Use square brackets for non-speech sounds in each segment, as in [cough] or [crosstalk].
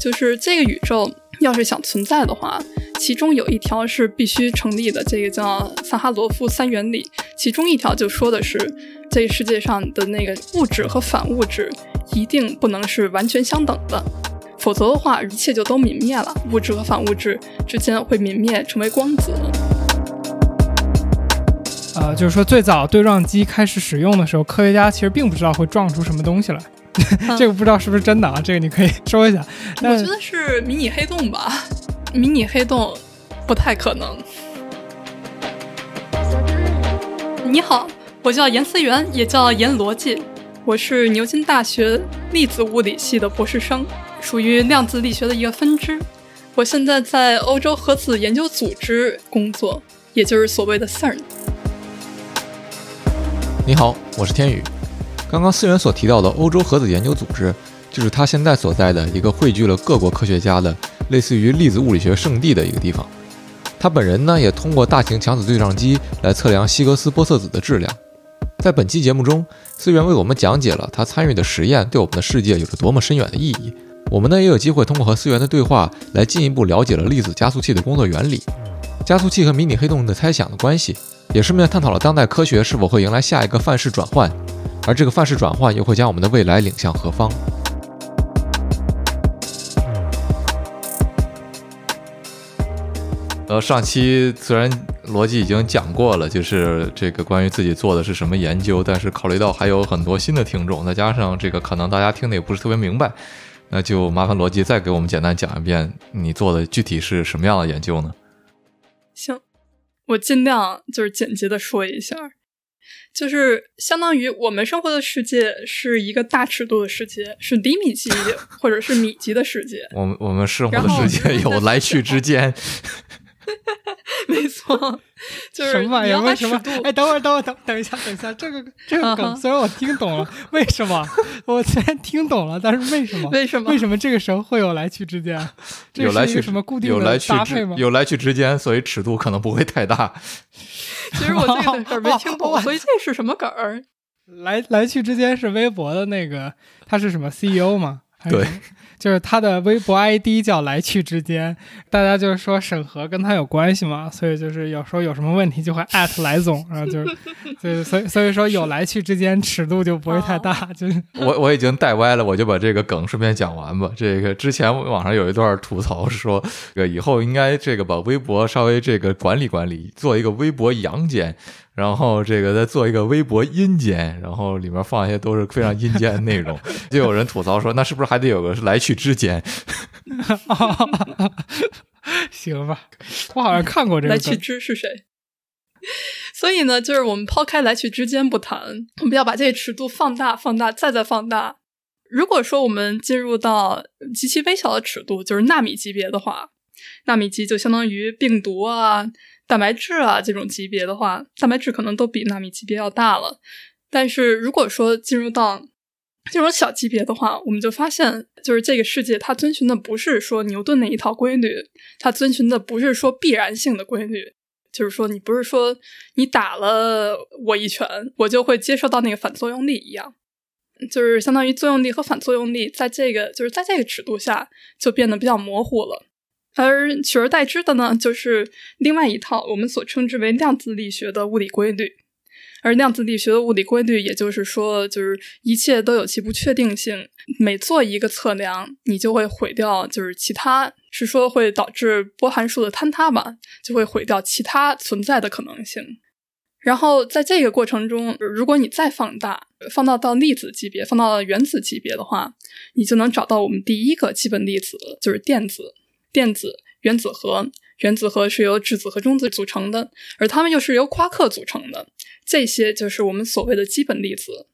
就是这个宇宙要是想存在的话，其中有一条是必须成立的，这个叫萨哈罗夫三原理。其中一条就说的是，这世界上的那个物质和反物质一定不能是完全相等的，否则的话，一切就都泯灭了，物质和反物质之间会泯灭，成为光子。呃，就是说最早对撞机开始使用的时候，科学家其实并不知道会撞出什么东西来。这个不知道是不是真的啊？这个你可以说一下。我觉得是迷你黑洞吧，迷你黑洞不太可能。你好，我叫严思源，也叫严逻辑，我是牛津大学粒子物理系的博士生，属于量子力学的一个分支。我现在在欧洲核子研究组织工作，也就是所谓的 CERN。你好，我是天宇。刚刚思源所提到的欧洲核子研究组织，就是他现在所在的一个汇聚了各国科学家的类似于粒子物理学圣地的一个地方。他本人呢，也通过大型强子对撞机来测量希格斯玻色子的质量。在本期节目中，思源为我们讲解了他参与的实验对我们的世界有着多么深远的意义。我们呢，也有机会通过和思源的对话来进一步了解了粒子加速器的工作原理，加速器和迷你黑洞的猜想的关系，也顺便探讨了当代科学是否会迎来下一个范式转换。而这个范式转换又会将我们的未来领向何方？呃，上期虽然逻辑已经讲过了，就是这个关于自己做的是什么研究，但是考虑到还有很多新的听众，再加上这个可能大家听的也不是特别明白，那就麻烦逻辑再给我们简单讲一遍你做的具体是什么样的研究呢？行，我尽量就是简洁的说一下。就是相当于我们生活的世界是一个大尺度的世界，是厘米级或者是米级的世界。我们我们生活的世界有来去之间。[laughs] 没错，就是什么玩意儿？为什么？哎，等会儿，等会儿，等等一下，等一下，这个这个梗虽然我听懂了，为什么？我虽然听懂了，但是为什么？为什么？为什么这个时候会有来去之间？有来去什么固定的搭配吗？有来去之间，所以尺度可能不会太大。[laughs] 其实我这个梗没听懂，所以这是什么梗儿？来来去之间是微博的那个，他是什么 CEO 吗？对。就是他的微博 ID 叫来去之间，大家就是说审核跟他有关系嘛，所以就是有时候有什么问题就会 [laughs] 艾特来总，然后就是，就 [laughs] 是所以所以说有来去之间尺度就不会太大，就是 [laughs] 我我已经带歪了，我就把这个梗顺便讲完吧。这个之前网上有一段吐槽说，这个以后应该这个把微博稍微这个管理管理，做一个微博阳间。然后这个再做一个微博阴间，然后里面放一些都是非常阴间的内容，[laughs] 就有人吐槽说，那是不是还得有个来去之间？[laughs] 行吧，我好像看过这个。来去之是谁？[laughs] 所以呢，就是我们抛开来去之间不谈，我们要把这个尺度放大、放大、再再放大。如果说我们进入到极其微小的尺度，就是纳米级别的话，纳米级就相当于病毒啊。蛋白质啊，这种级别的话，蛋白质可能都比纳米级别要大了。但是如果说进入到这种小级别的话，我们就发现，就是这个世界它遵循的不是说牛顿那一套规律，它遵循的不是说必然性的规律，就是说你不是说你打了我一拳，我就会接受到那个反作用力一样，就是相当于作用力和反作用力在这个就是在这个尺度下就变得比较模糊了。而取而代之的呢，就是另外一套我们所称之为量子力学的物理规律。而量子力学的物理规律，也就是说，就是一切都有其不确定性。每做一个测量，你就会毁掉，就是其他是说会导致波函数的坍塌吧，就会毁掉其他存在的可能性。然后在这个过程中，如果你再放大，放到到粒子级别，放到原子级别的话，你就能找到我们第一个基本粒子，就是电子。电子、原子核，原子核是由质子和中子组成的，而它们又是由夸克组成的。这些就是我们所谓的基本粒子，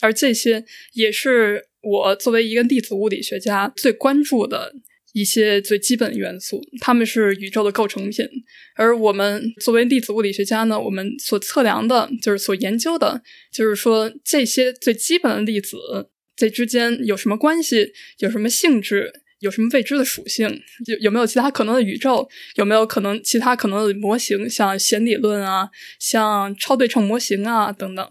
而这些也是我作为一个粒子物理学家最关注的一些最基本元素。它们是宇宙的构成品，而我们作为粒子物理学家呢，我们所测量的，就是所研究的，就是说这些最基本的粒子这之间有什么关系，有什么性质。有什么未知的属性？有有没有其他可能的宇宙？有没有可能其他可能的模型，像弦理论啊，像超对称模型啊等等？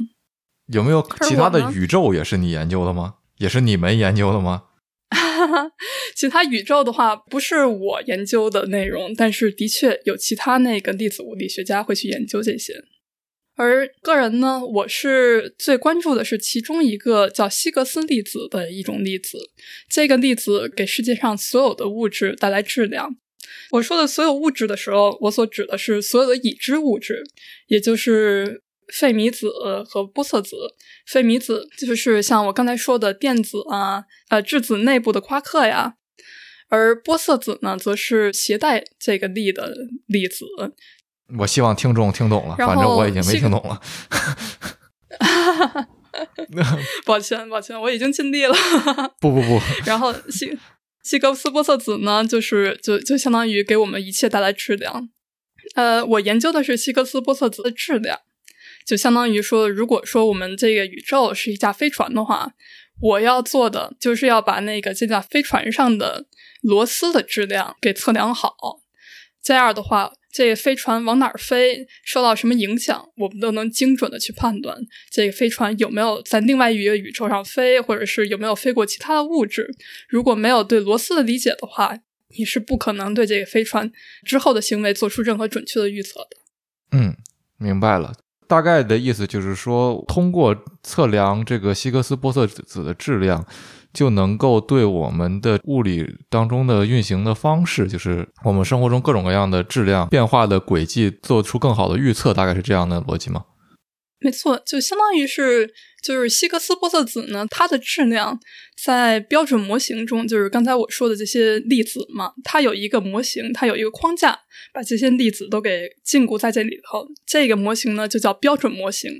有没有其他的宇宙也是你研究的吗？也是你们研究的吗？[laughs] 其他宇宙的话，不是我研究的内容，但是的确有其他那个粒子物理学家会去研究这些。而个人呢，我是最关注的是其中一个叫希格斯粒子的一种粒子。这个粒子给世界上所有的物质带来质量。我说的所有物质的时候，我所指的是所有的已知物质，也就是费米子和玻色子。费米子就是像我刚才说的电子啊，呃，质子内部的夸克呀。而玻色子呢，则是携带这个力的粒子。我希望听众听懂了，反正我已经没听懂了。[laughs] 抱歉，抱歉，我已经尽力了。[laughs] 不不不。然后西西格斯波色子呢，就是就就相当于给我们一切带来质量。呃，我研究的是希格斯波色子的质量，就相当于说，如果说我们这个宇宙是一架飞船的话，我要做的就是要把那个这架飞船上的螺丝的质量给测量好，这样的话。这个飞船往哪儿飞，受到什么影响，我们都能精准的去判断这个飞船有没有在另外一个宇宙上飞，或者是有没有飞过其他的物质。如果没有对螺丝的理解的话，你是不可能对这个飞船之后的行为做出任何准确的预测的。嗯，明白了。大概的意思就是说，通过测量这个希格斯玻色子的质量。就能够对我们的物理当中的运行的方式，就是我们生活中各种各样的质量变化的轨迹，做出更好的预测，大概是这样的逻辑吗？没错，就相当于是，就是希格斯玻色子呢，它的质量在标准模型中，就是刚才我说的这些粒子嘛，它有一个模型，它有一个框架，把这些粒子都给禁锢在这里头。这个模型呢，就叫标准模型。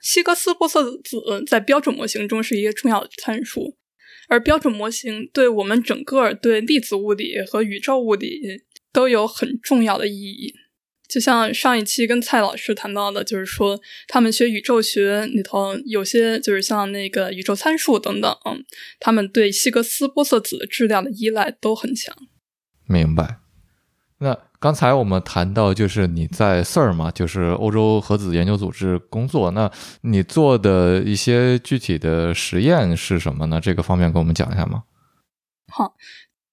希格斯玻色子在标准模型中是一个重要的参数。而标准模型对我们整个对粒子物理和宇宙物理都有很重要的意义。就像上一期跟蔡老师谈到的，就是说他们学宇宙学里头有些就是像那个宇宙参数等等，他们对希格斯玻色子质量的依赖都很强。明白。那刚才我们谈到，就是你在 CERN 嘛，就是欧洲核子研究组织工作。那你做的一些具体的实验是什么呢？这个方面跟我们讲一下吗？好，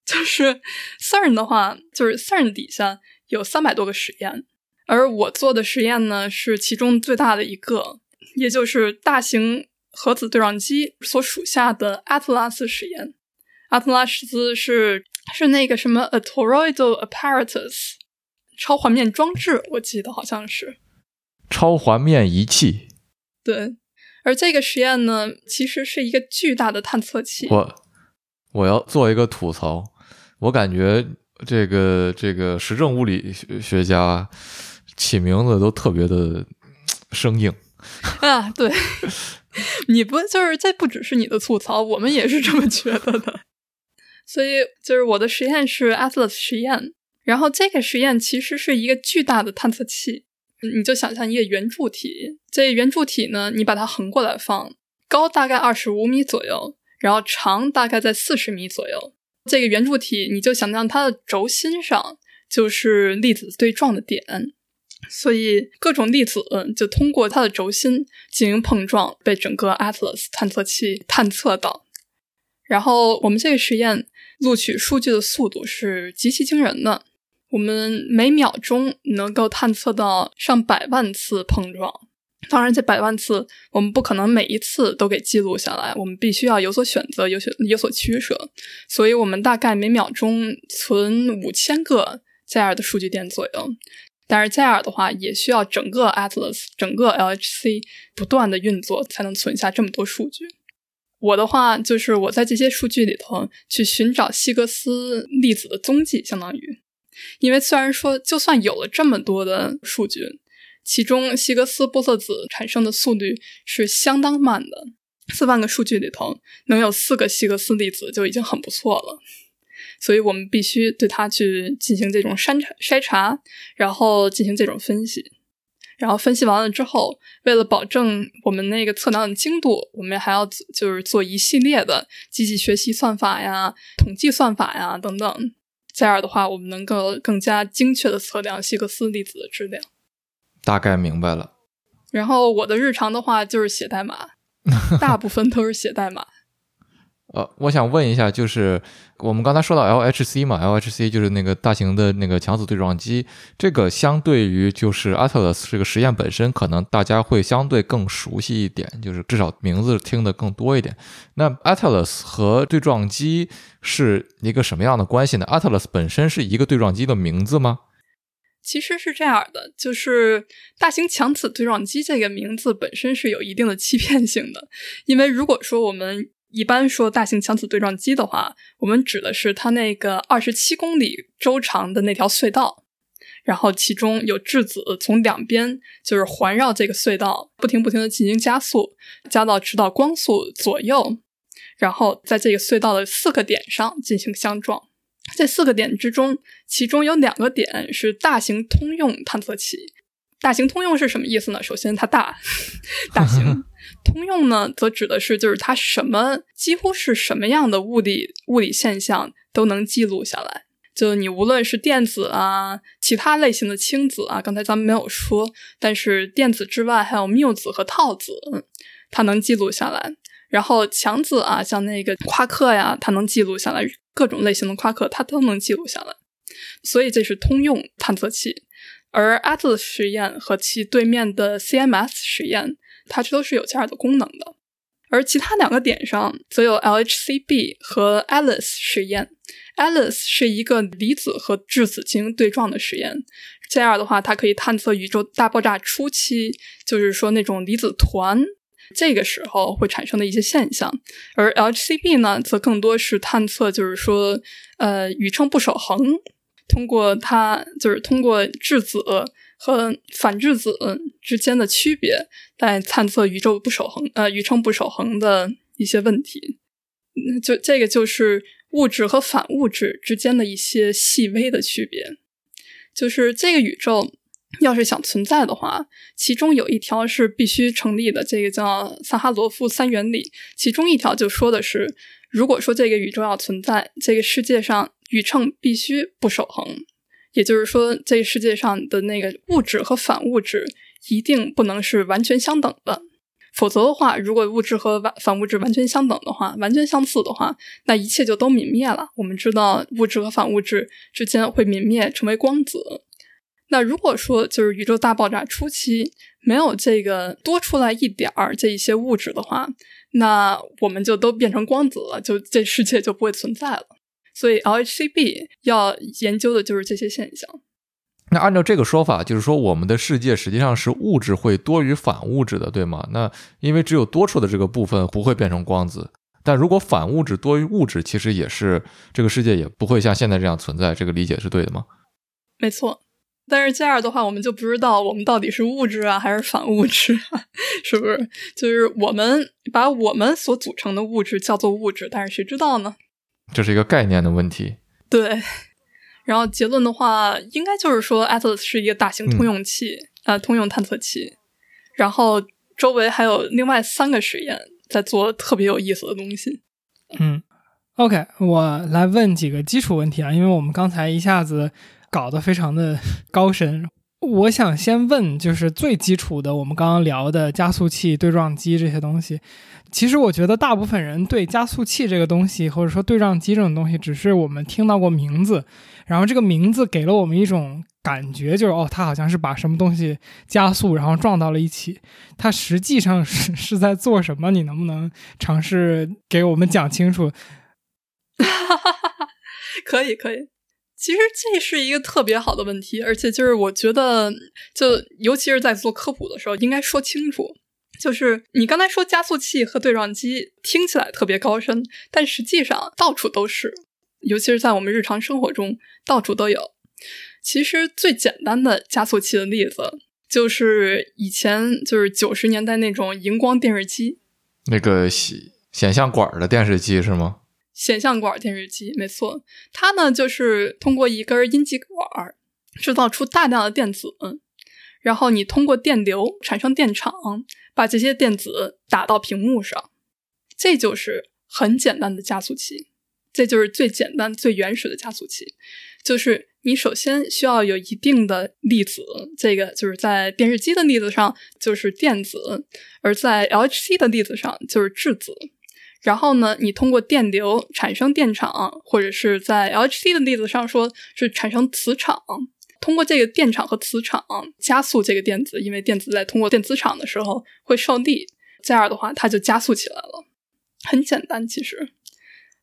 就是 CERN 的话，就是 CERN 底下有三百多个实验，而我做的实验呢是其中最大的一个，也就是大型核子对撞机所属下的阿特拉斯实验。阿特拉斯是。是那个什么 a toroidal apparatus 超环面装置，我记得好像是超环面仪器。对，而这个实验呢，其实是一个巨大的探测器。我我要做一个吐槽，我感觉这个这个实证物理学家起名字都特别的生硬啊。对，[laughs] 你不就是这不只是你的吐槽，我们也是这么觉得的。所以，就是我的实验是 Atlas 实验，然后这个实验其实是一个巨大的探测器，你就想象一个圆柱体，这圆柱体呢，你把它横过来放，高大概二十五米左右，然后长大概在四十米左右。这个圆柱体，你就想象它的轴心上就是粒子对撞的点，所以各种粒子就通过它的轴心进行碰撞，被整个 Atlas 探测器探测到。然后我们这个实验。录取数据的速度是极其惊人的，我们每秒钟能够探测到上百万次碰撞。当然，这百万次我们不可能每一次都给记录下来，我们必须要有所选择，有所有所取舍。所以，我们大概每秒钟存五千个这样的数据点左右。但是这样的话，也需要整个 Atlas、整个 LHC 不断的运作，才能存下这么多数据。我的话就是我在这些数据里头去寻找希格斯粒子的踪迹，相当于，因为虽然说就算有了这么多的数据，其中希格斯玻色子产生的速率是相当慢的，四万个数据里头能有四个希格斯粒子就已经很不错了，所以我们必须对它去进行这种筛查筛查，然后进行这种分析。然后分析完了之后，为了保证我们那个测量的精度，我们还要就是做一系列的机器学习算法呀、统计算法呀等等。这样的话，我们能够更加精确的测量希格斯粒子的质量。大概明白了。然后我的日常的话就是写代码，大部分都是写代码。呃，我想问一下，就是我们刚才说到 LHC 嘛，LHC 就是那个大型的那个强子对撞机，这个相对于就是 Atlas 这个实验本身，可能大家会相对更熟悉一点，就是至少名字听得更多一点。那 Atlas 和对撞机是一个什么样的关系呢？Atlas 本身是一个对撞机的名字吗？其实是这样的，就是大型强子对撞机这个名字本身是有一定的欺骗性的，因为如果说我们一般说大型强子对撞机的话，我们指的是它那个二十七公里周长的那条隧道，然后其中有质子从两边就是环绕这个隧道，不停不停的进行加速，加到直到光速左右，然后在这个隧道的四个点上进行相撞。这四个点之中，其中有两个点是大型通用探测器。大型通用是什么意思呢？首先它大，[laughs] 大型。[laughs] 通用呢，则指的是就是它什么几乎是什么样的物理物理现象都能记录下来。就你无论是电子啊，其他类型的氢子啊，刚才咱们没有说，但是电子之外还有缪子和套子，它能记录下来。然后强子啊，像那个夸克呀，它能记录下来各种类型的夸克，它都能记录下来。所以这是通用探测器。而 ath 实验和其对面的 CMS 实验。它这都是有这样的功能的，而其他两个点上则有 LHCb 和 Alice 实验。Alice 是一个离子和质子进行对撞的实验，这样的话，它可以探测宇宙大爆炸初期，就是说那种离子团这个时候会产生的一些现象。而 LHCb 呢，则更多是探测，就是说，呃，宇称不守恒，通过它就是通过质子。和反质子之间的区别，来探测宇宙不守恒、呃宇称不守恒的一些问题。就这个就是物质和反物质之间的一些细微的区别。就是这个宇宙要是想存在的话，其中有一条是必须成立的，这个叫萨哈罗夫三原理。其中一条就说的是，如果说这个宇宙要存在，这个世界上宇称必须不守恒。也就是说，这世界上的那个物质和反物质一定不能是完全相等的，否则的话，如果物质和反反物质完全相等的话，完全相似的话，那一切就都泯灭了。我们知道，物质和反物质之间会泯灭，成为光子。那如果说就是宇宙大爆炸初期没有这个多出来一点儿这一些物质的话，那我们就都变成光子了，就这世界就不会存在了。所以 LHCb 要研究的就是这些现象。那按照这个说法，就是说我们的世界实际上是物质会多于反物质的，对吗？那因为只有多出的这个部分不会变成光子，但如果反物质多于物质，其实也是这个世界也不会像现在这样存在。这个理解是对的吗？没错。但是这样的话，我们就不知道我们到底是物质啊还是反物质，啊，[laughs] 是不是？就是我们把我们所组成的物质叫做物质，但是谁知道呢？这是一个概念的问题。对，然后结论的话，应该就是说，Atlas 是一个大型通用器，呃，通用探测器。然后周围还有另外三个实验在做特别有意思的东西。嗯，OK，我来问几个基础问题啊，因为我们刚才一下子搞得非常的高深。我想先问，就是最基础的，我们刚刚聊的加速器、对撞机这些东西。其实我觉得大部分人对加速器这个东西，或者说对撞机这种东西，只是我们听到过名字，然后这个名字给了我们一种感觉，就是哦，它好像是把什么东西加速，然后撞到了一起。它实际上是 [laughs] 是在做什么？你能不能尝试给我们讲清楚？[laughs] 可以，可以。其实这是一个特别好的问题，而且就是我觉得，就尤其是在做科普的时候，应该说清楚。就是你刚才说加速器和对撞机听起来特别高深，但实际上到处都是，尤其是在我们日常生活中到处都有。其实最简单的加速器的例子，就是以前就是九十年代那种荧光电视机，那个显显像管的电视机是吗？显像管电视机，没错，它呢就是通过一根阴极管制造出大量的电子，然后你通过电流产生电场，把这些电子打到屏幕上，这就是很简单的加速器，这就是最简单、最原始的加速器。就是你首先需要有一定的粒子，这个就是在电视机的粒子上就是电子，而在 LHC 的粒子上就是质子。然后呢，你通过电流产生电场，或者是在 LHC 的例子上说是产生磁场，通过这个电场和磁场加速这个电子，因为电子在通过电磁场的时候会受力，这样的话它就加速起来了。很简单，其实，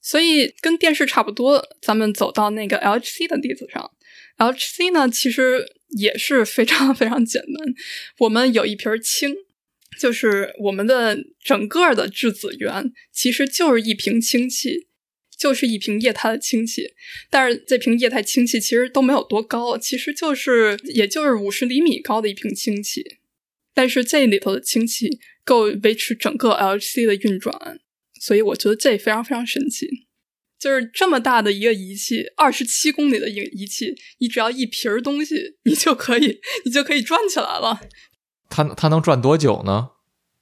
所以跟电视差不多。咱们走到那个 LHC 的例子上，LHC 呢其实也是非常非常简单。我们有一瓶氢。就是我们的整个的质子源其实就是一瓶氢气，就是一瓶液态的氢气。但是这瓶液态氢气其实都没有多高，其实就是也就是五十厘米高的一瓶氢气。但是这里头的氢气够维持整个 LHC 的运转，所以我觉得这非常非常神奇。就是这么大的一个仪器，二十七公里的一个仪器，你只要一瓶儿东西，你就可以你就可以转起来了。它它能转多久呢？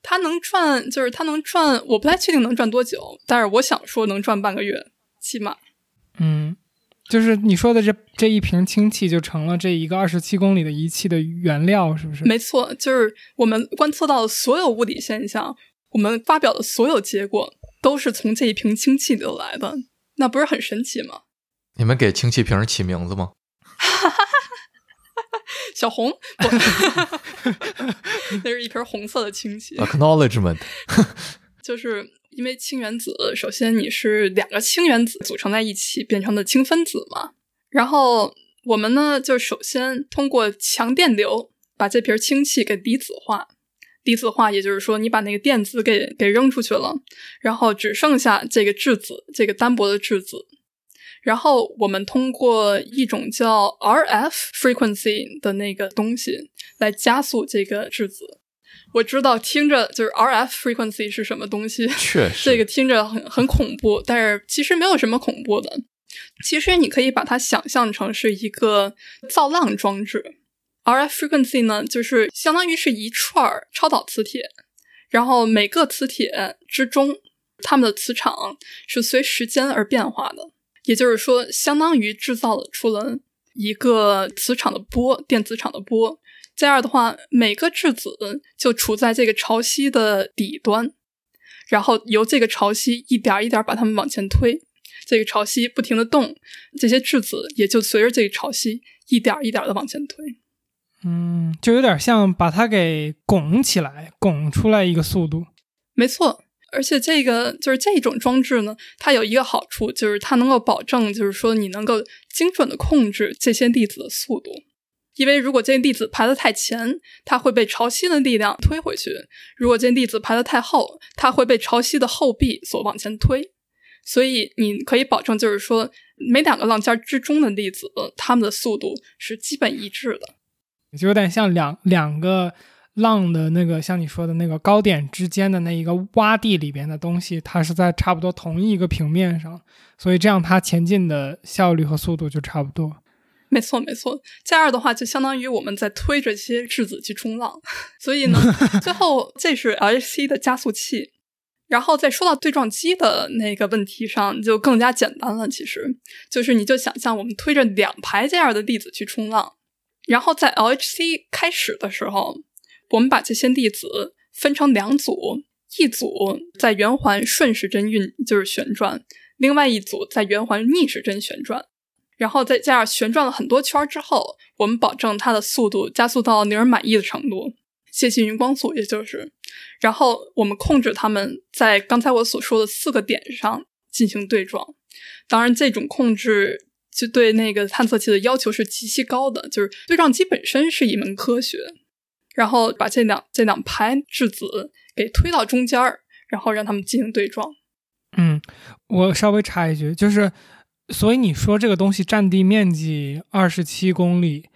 它能转，就是它能转，我不太确定能转多久，但是我想说能转半个月，起码。嗯，就是你说的这这一瓶氢气就成了这一个二十七公里的仪器的原料，是不是？没错，就是我们观测到的所有物理现象，我们发表的所有结果都是从这一瓶氢气得来的，那不是很神奇吗？你们给氢气瓶起名字吗？[laughs] 小红，[laughs] 那是一瓶红色的氢气。Acknowledgement，[laughs] 就是因为氢原子，首先你是两个氢原子组成在一起变成的氢分子嘛。然后我们呢，就首先通过强电流把这瓶氢气给离子化。离子化，也就是说你把那个电子给给扔出去了，然后只剩下这个质子，这个单薄的质子。然后我们通过一种叫 RF frequency 的那个东西来加速这个质子。我知道听着就是 RF frequency 是什么东西，确实这个听着很很恐怖，但是其实没有什么恐怖的。其实你可以把它想象成是一个造浪装置。RF frequency 呢，就是相当于是一串超导磁铁，然后每个磁铁之中，它们的磁场是随时间而变化的。也就是说，相当于制造了出了一个磁场的波，电磁场的波。这样的话，每个质子就处在这个潮汐的底端，然后由这个潮汐一点一点把它们往前推。这个潮汐不停的动，这些质子也就随着这个潮汐一点一点的往前推。嗯，就有点像把它给拱起来，拱出来一个速度。没错。而且这个就是这种装置呢，它有一个好处，就是它能够保证，就是说你能够精准的控制这些粒子的速度。因为如果这些粒子排得太前，它会被潮汐的力量推回去；如果这些粒子排得太后，它会被潮汐的后壁所往前推。所以你可以保证，就是说每两个浪尖之中的粒子，它们的速度是基本一致的，就有点像两两个。浪的那个像你说的那个高点之间的那一个洼地里边的东西，它是在差不多同一个平面上，所以这样它前进的效率和速度就差不多。没错，没错。这样的话，就相当于我们在推着这些质子去冲浪。[laughs] 所以呢，[laughs] 最后这是 LHC 的加速器。然后再说到对撞机的那个问题上，就更加简单了。其实就是你就想象我们推着两排这样的粒子去冲浪，然后在 LHC 开始的时候。我们把这些粒子分成两组，一组在圆环顺时针运，就是旋转；另外一组在圆环逆时针旋转。然后再加上旋转了很多圈之后，我们保证它的速度加速到令人满意的程度，接近于光速，也就是。然后我们控制它们在刚才我所说的四个点上进行对撞。当然，这种控制就对那个探测器的要求是极其高的，就是对撞机本身是一门科学。然后把这两这两排质子给推到中间儿，然后让它们进行对撞。嗯，我稍微插一句，就是，所以你说这个东西占地面积二十七公里，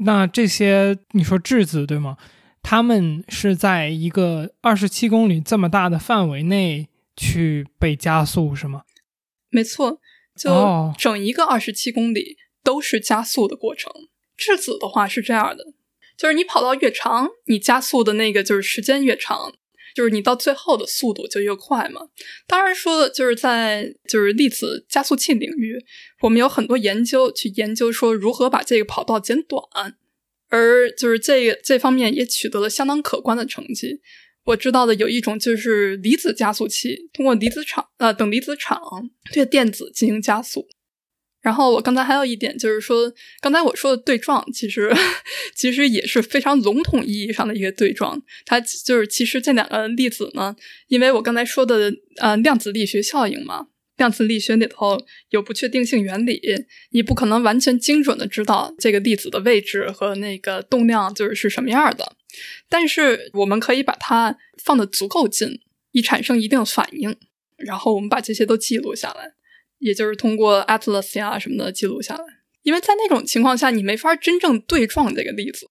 那这些你说质子对吗？他们是在一个二十七公里这么大的范围内去被加速是吗？没错，就整一个二十七公里都是加速的过程。质子的话是这样的。就是你跑道越长，你加速的那个就是时间越长，就是你到最后的速度就越快嘛。当然说的就是在就是粒子加速器领域，我们有很多研究去研究说如何把这个跑道减短，而就是这个这方面也取得了相当可观的成绩。我知道的有一种就是离子加速器，通过离子场呃等离子场对电子进行加速。然后我刚才还有一点就是说，刚才我说的对撞，其实 [laughs] 其实也是非常笼统意义上的一个对撞。它就是其实这两个粒子呢，因为我刚才说的呃量子力学效应嘛，量子力学里头有不确定性原理，你不可能完全精准的知道这个粒子的位置和那个动量就是是什么样的。但是我们可以把它放的足够近，以产生一定反应，然后我们把这些都记录下来。也就是通过 Atlas 呀什么的记录下来，因为在那种情况下，你没法真正对撞这个粒子。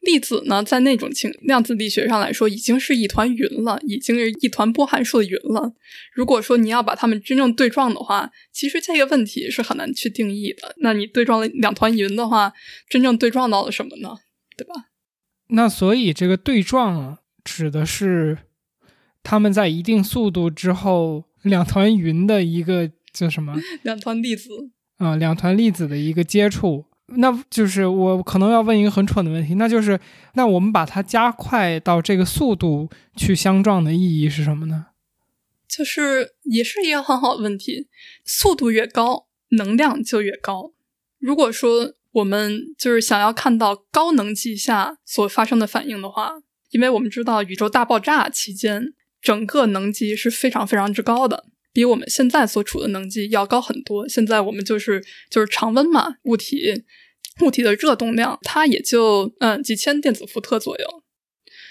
粒子呢，在那种情量子力学上来说，已经是一团云了，已经是一团波函数的云了。如果说你要把它们真正对撞的话，其实这个问题是很难去定义的。那你对撞了两团云的话，真正对撞到了什么呢？对吧？那所以这个对撞指的是它们在一定速度之后，两团云的一个。叫什么？[laughs] 两团粒子啊，两团粒子的一个接触，那就是我可能要问一个很蠢的问题，那就是那我们把它加快到这个速度去相撞的意义是什么呢？就是也是一个很好的问题，速度越高，能量就越高。如果说我们就是想要看到高能级下所发生的反应的话，因为我们知道宇宙大爆炸期间整个能级是非常非常之高的。比我们现在所处的能级要高很多。现在我们就是就是常温嘛，物体物体的热动量它也就嗯几千电子伏特左右。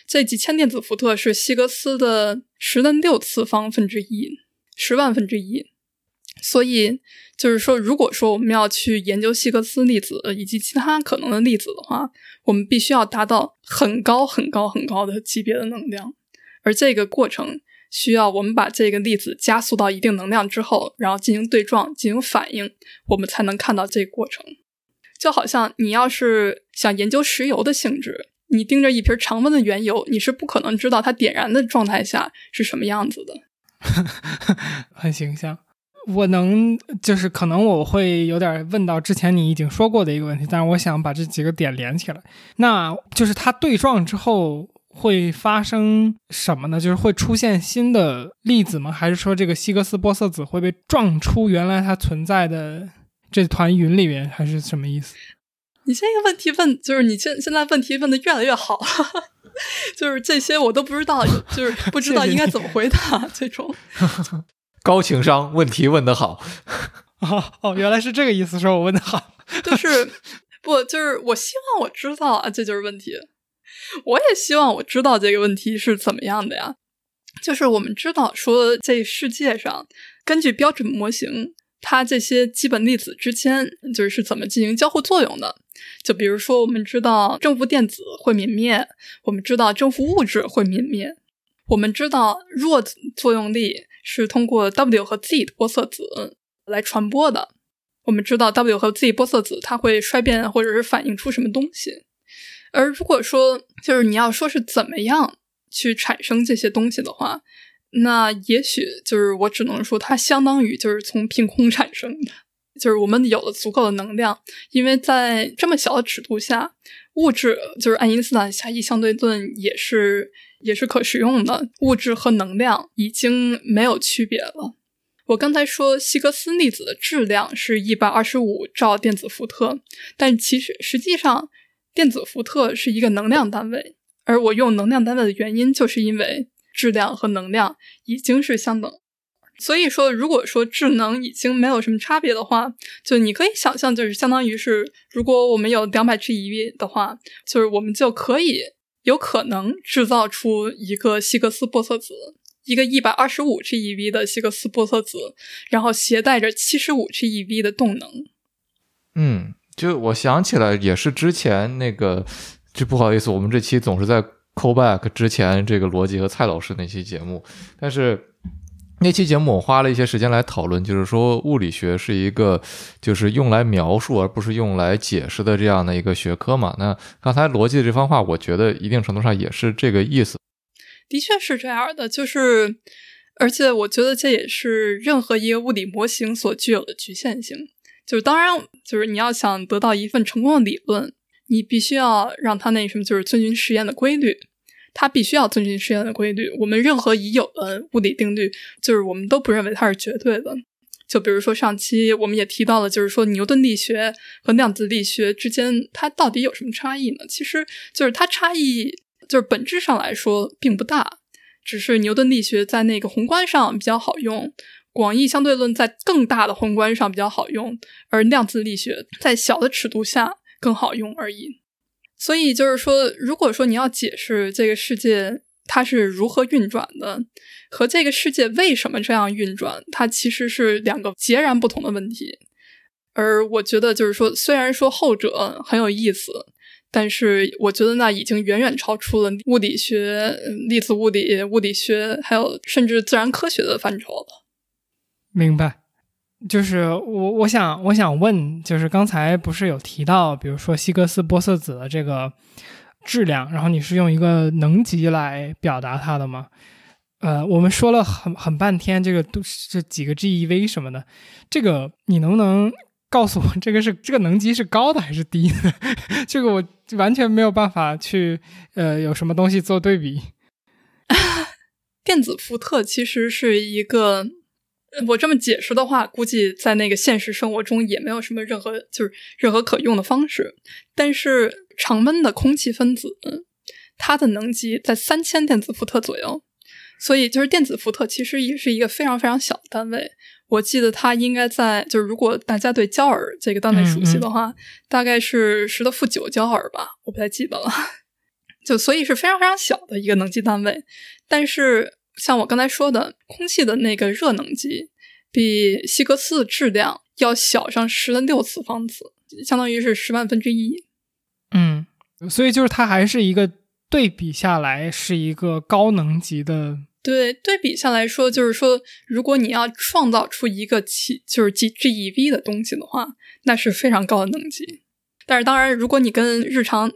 这几千电子伏特是希格斯的十的六次方分之一，十万分之一。所以就是说，如果说我们要去研究希格斯粒子以及其他可能的粒子的话，我们必须要达到很高很高很高的级别的能量，而这个过程。需要我们把这个粒子加速到一定能量之后，然后进行对撞、进行反应，我们才能看到这个过程。就好像你要是想研究石油的性质，你盯着一瓶常温的原油，你是不可能知道它点燃的状态下是什么样子的。[laughs] 很形象。我能就是可能我会有点问到之前你已经说过的一个问题，但是我想把这几个点连起来。那就是它对撞之后。会发生什么呢？就是会出现新的粒子吗？还是说这个希格斯玻色子会被撞出原来它存在的这团云里面？还是什么意思？你这个问题问，就是你现现在问题问的越来越好，[laughs] 就是这些我都不知道，就是不知道应该怎么回答这种。高情商问题问的好 [laughs] 哦哦，原来是这个意思，说我问的好，就是不就是我希望我知道啊，这就是问题。我也希望我知道这个问题是怎么样的呀？就是我们知道说，这世界上根据标准模型，它这些基本粒子之间就是是怎么进行交互作用的。就比如说，我们知道正负电子会泯灭，我们知道正负物质会泯灭，我们知道弱作用力是通过 W 和 Z 的玻色子来传播的，我们知道 W 和 Z 玻色子它会衰变或者是反映出什么东西。而如果说就是你要说是怎么样去产生这些东西的话，那也许就是我只能说它相当于就是从凭空产生的，就是我们有了足够的能量，因为在这么小的尺度下，物质就是爱因斯坦狭义相对论也是也是可使用的，物质和能量已经没有区别了。我刚才说希格斯粒子的质量是一百二十五兆电子伏特，但其实实际上。电子伏特是一个能量单位，而我用能量单位的原因，就是因为质量和能量已经是相等。所以说，如果说智能已经没有什么差别的话，就你可以想象，就是相当于是，如果我们有两百 GeV 的话，就是我们就可以有可能制造出一个希格斯玻色子，一个一百二十五 GeV 的希格斯玻色子，然后携带着七十五 GeV 的动能。嗯。就我想起来，也是之前那个，就不好意思，我们这期总是在 call back 之前这个逻辑和蔡老师那期节目，但是那期节目我花了一些时间来讨论，就是说物理学是一个就是用来描述而不是用来解释的这样的一个学科嘛。那刚才逻辑的这番话，我觉得一定程度上也是这个意思。的确是这样的，就是而且我觉得这也是任何一个物理模型所具有的局限性。就是当然，就是你要想得到一份成功的理论，你必须要让它那什么，就是遵循实验的规律。它必须要遵循实验的规律。我们任何已有的物理定律，就是我们都不认为它是绝对的。就比如说上期我们也提到了，就是说牛顿力学和量子力学之间它到底有什么差异呢？其实就是它差异就是本质上来说并不大，只是牛顿力学在那个宏观上比较好用，广义相对论在更大的宏观上比较好用，而量子力学在小的尺度下更好用而已。所以就是说，如果说你要解释这个世界它是如何运转的，和这个世界为什么这样运转，它其实是两个截然不同的问题。而我觉得，就是说，虽然说后者很有意思，但是我觉得那已经远远超出了物理学、粒子物理、物理学，还有甚至自然科学的范畴了。明白。就是我，我想，我想问，就是刚才不是有提到，比如说希格斯玻色子的这个质量，然后你是用一个能级来表达它的吗？呃，我们说了很很半天，这个都是几个 GeV 什么的，这个你能不能告诉我，[laughs] 这个是这个能级是高的还是低的？[laughs] 这个我完全没有办法去呃有什么东西做对比。[laughs] 电子伏特其实是一个。我这么解释的话，估计在那个现实生活中也没有什么任何就是任何可用的方式。但是常温的空气分子，它的能级在三千电子伏特左右，所以就是电子伏特其实也是一个非常非常小的单位。我记得它应该在就是如果大家对焦耳这个单位熟悉的话，大概是十的负九焦耳吧，我不太记得了。[laughs] 就所以是非常非常小的一个能级单位，但是。像我刚才说的，空气的那个热能级比希格斯的质量要小上十的六次方次，相当于是十万分之一。嗯，所以就是它还是一个对比下来是一个高能级的。对，对比下来说，就是说，如果你要创造出一个起就是 G GeV 的东西的话，那是非常高的能级。但是当然，如果你跟日常，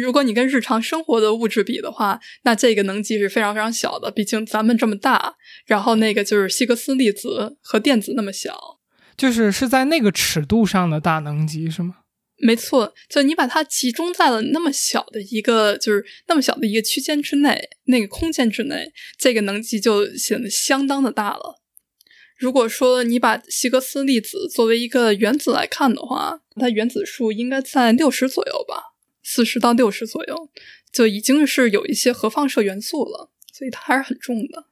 如果你跟日常生活的物质比的话，那这个能级是非常非常小的。毕竟咱们这么大，然后那个就是希格斯粒子和电子那么小，就是是在那个尺度上的大能级是吗？没错，就你把它集中在了那么小的一个，就是那么小的一个区间之内，那个空间之内，这个能级就显得相当的大了。如果说你把希格斯粒子作为一个原子来看的话，它原子数应该在六十左右吧，四十到六十左右，就已经是有一些核放射元素了，所以它还是很重的。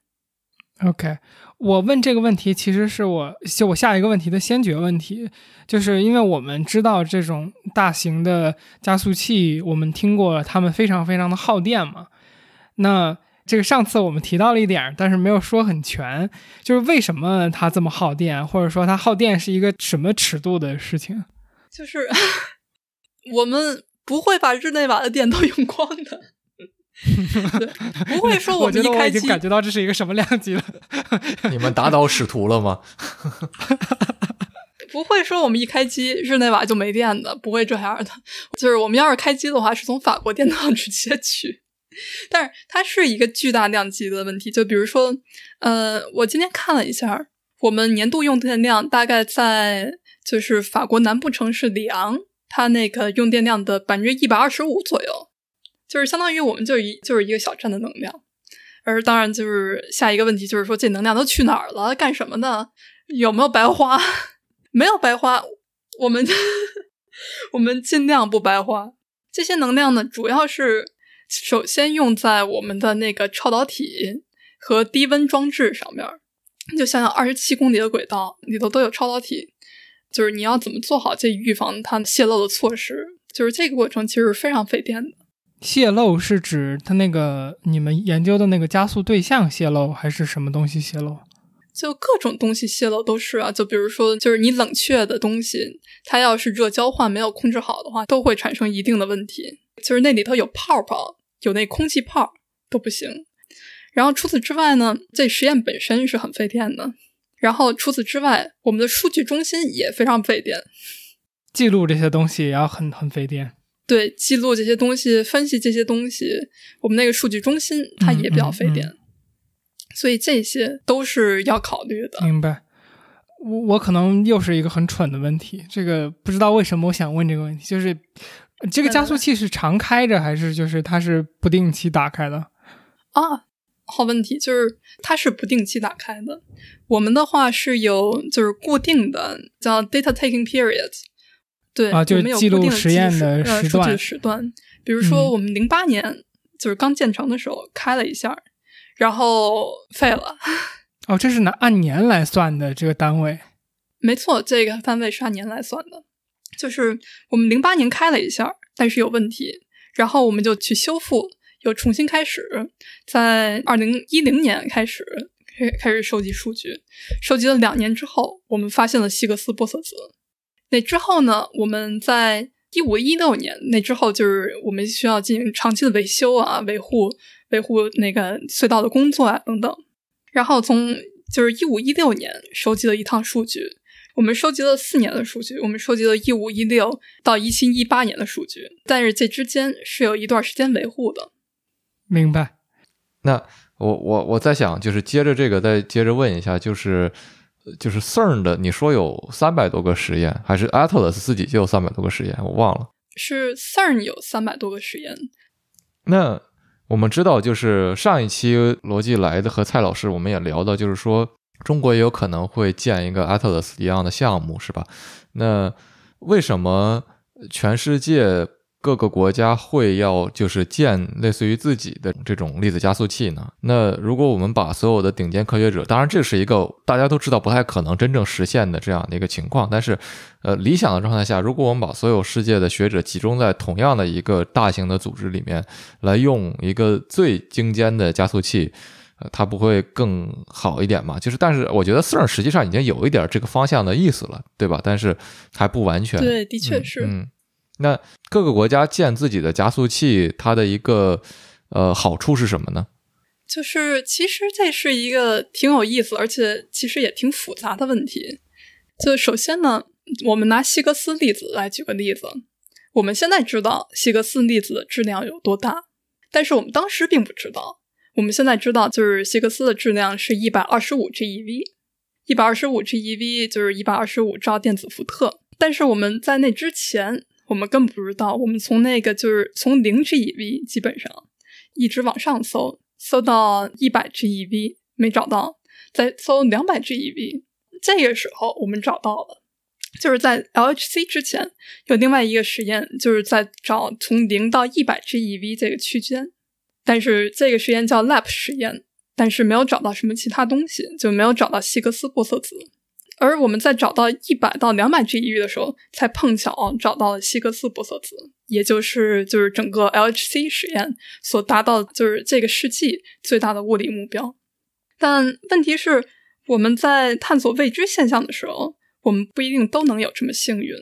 OK，我问这个问题其实是我就我下一个问题的先决问题，就是因为我们知道这种大型的加速器，我们听过它们非常非常的耗电嘛，那。这个上次我们提到了一点，但是没有说很全，就是为什么它这么耗电，或者说它耗电是一个什么尺度的事情？就是 [laughs] 我们不会把日内瓦的电都 [laughs] 用光的，不会说我们一开机感觉到这是一个什么量级了？[laughs] 你们打倒使徒了吗？[laughs] 不会说我们一开机日内瓦就没电的，不会这样的。就是我们要是开机的话，是从法国电脑直接取。但是它是一个巨大量级的问题，就比如说，呃，我今天看了一下，我们年度用电量大概在就是法国南部城市里昂，它那个用电量的百分之一百二十五左右，就是相当于我们就一就是一个小站的能量。而当然，就是下一个问题就是说，这能量都去哪儿了？干什么呢？有没有白花？[laughs] 没有白花，我们 [laughs] 我们尽量不白花。这些能量呢，主要是。首先用在我们的那个超导体和低温装置上面，就想想二十七公里的轨道里头都有超导体，就是你要怎么做好这预防它泄漏的措施，就是这个过程其实是非常费电的。泄漏是指它那个你们研究的那个加速对象泄漏，还是什么东西泄漏？就各种东西泄漏都是啊，就比如说，就是你冷却的东西，它要是热交换没有控制好的话，都会产生一定的问题，就是那里头有泡泡。有那空气泡都不行，然后除此之外呢，这实验本身是很费电的。然后除此之外，我们的数据中心也非常费电，记录这些东西也要很很费电。对，记录这些东西，分析这些东西，我们那个数据中心它也比较费电，所以这些都是要考虑的。明白。我我可能又是一个很蠢的问题，这个不知道为什么我想问这个问题，就是。这个加速器是常开着还是就是它是不定期打开的？啊，好问题，就是它是不定期打开的。我们的话是有就是固定的叫 data taking periods，对啊，就我们有记录实验的时段呃时段。比如说嗯我们零八年就是刚建成的时候开了一下，然后废了。[laughs] 哦，这是拿按年来算的这个单位。没错，这个单位是按年来算的，就是我们零八年开了一下，但是有问题，然后我们就去修复，又重新开始，在二零一零年开始开开始收集数据，收集了两年之后，我们发现了希格斯玻色子。那之后呢，我们在一五一六年那之后，就是我们需要进行长期的维修啊、维护、维护那个隧道的工作啊等等。然后从就是一五一六年收集了一趟数据，我们收集了四年的数据，我们收集了一五一六到一七一八年的数据，但是这之间是有一段时间维护的。明白。那我我我在想，就是接着这个再接着问一下，就是就是 CERN 的，你说有三百多个实验，还是 Atlas 自己就有三百多个实验？我忘了。是 CERN 有三百多个实验，那我们知道，就是上一期逻辑来的和蔡老师，我们也聊到，就是说中国也有可能会建一个 Atlas 一样的项目，是吧？那为什么全世界各个国家会要就是建类似于自己的这种粒子加速器呢？那如果我们把所有的顶尖科学者，当然这是一个大家都知道不太可能真正实现的这样的一个情况，但是呃理想的状态下，如果我们把所有世界的学者集中在同样的一个大型的组织里面，来用一个最精尖的加速器。呃，它不会更好一点吗？就是，但是我觉得 CERN 实际上已经有一点这个方向的意思了，对吧？但是还不完全。对，的确是。嗯，那各个国家建自己的加速器，它的一个呃好处是什么呢？就是其实这是一个挺有意思，而且其实也挺复杂的问题。就首先呢，我们拿希格斯粒子来举个例子，我们现在知道希格斯粒子的质量有多大，但是我们当时并不知道。我们现在知道，就是希格斯的质量是一百二十五 GeV，一百二十五 GeV 就是一百二十五兆电子伏特。但是我们在那之前，我们更不知道，我们从那个就是从零 GeV 基本上一直往上搜，搜到一百 GeV 没找到，再搜两百 GeV，这个时候我们找到了。就是在 LHC 之前有另外一个实验，就是在找从零到一百 GeV 这个区间。但是这个实验叫 LAP 实验，但是没有找到什么其他东西，就没有找到希格斯玻色子。而我们在找到一百到两百 GeV 的时候，才碰巧找到了希格斯玻色子，也就是就是整个 LHC 实验所达到的就是这个世纪最大的物理目标。但问题是，我们在探索未知现象的时候，我们不一定都能有这么幸运。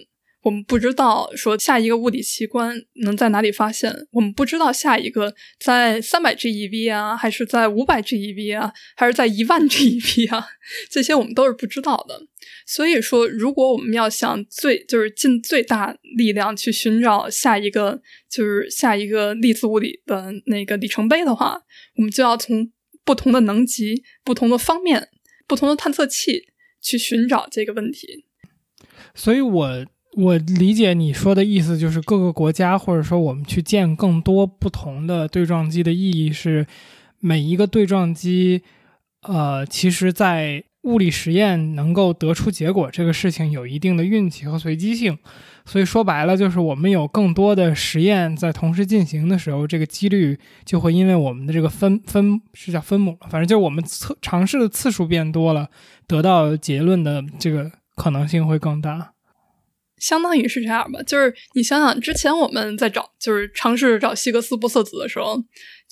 我们不知道说下一个物理奇观能在哪里发现，我们不知道下一个在三百 GeV 啊，还是在五百 GeV 啊，还是在一万 GeV 啊，这些我们都是不知道的。所以说，如果我们要想最就是尽最大力量去寻找下一个就是下一个粒子物理的那个里程碑的话，我们就要从不同的能级、不同的方面、不同的探测器去寻找这个问题。所以我我理解你说的意思，就是各个国家或者说我们去建更多不同的对撞机的意义是，每一个对撞机，呃，其实在物理实验能够得出结果这个事情有一定的运气和随机性。所以说白了，就是我们有更多的实验在同时进行的时候，这个几率就会因为我们的这个分分是叫分母，反正就是我们测尝试的次数变多了，得到结论的这个可能性会更大。相当于是这样吧，就是你想想，之前我们在找，就是尝试找希格斯玻色子的时候，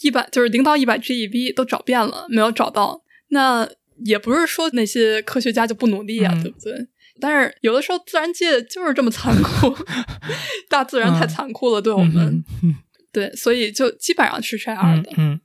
一百就是零到一百 GeV 都找遍了，没有找到。那也不是说那些科学家就不努力啊，嗯对不对？但是有的时候自然界就是这么残酷，[laughs] 大自然太残酷了，对我们。对，所以就基本上是这样的。嗯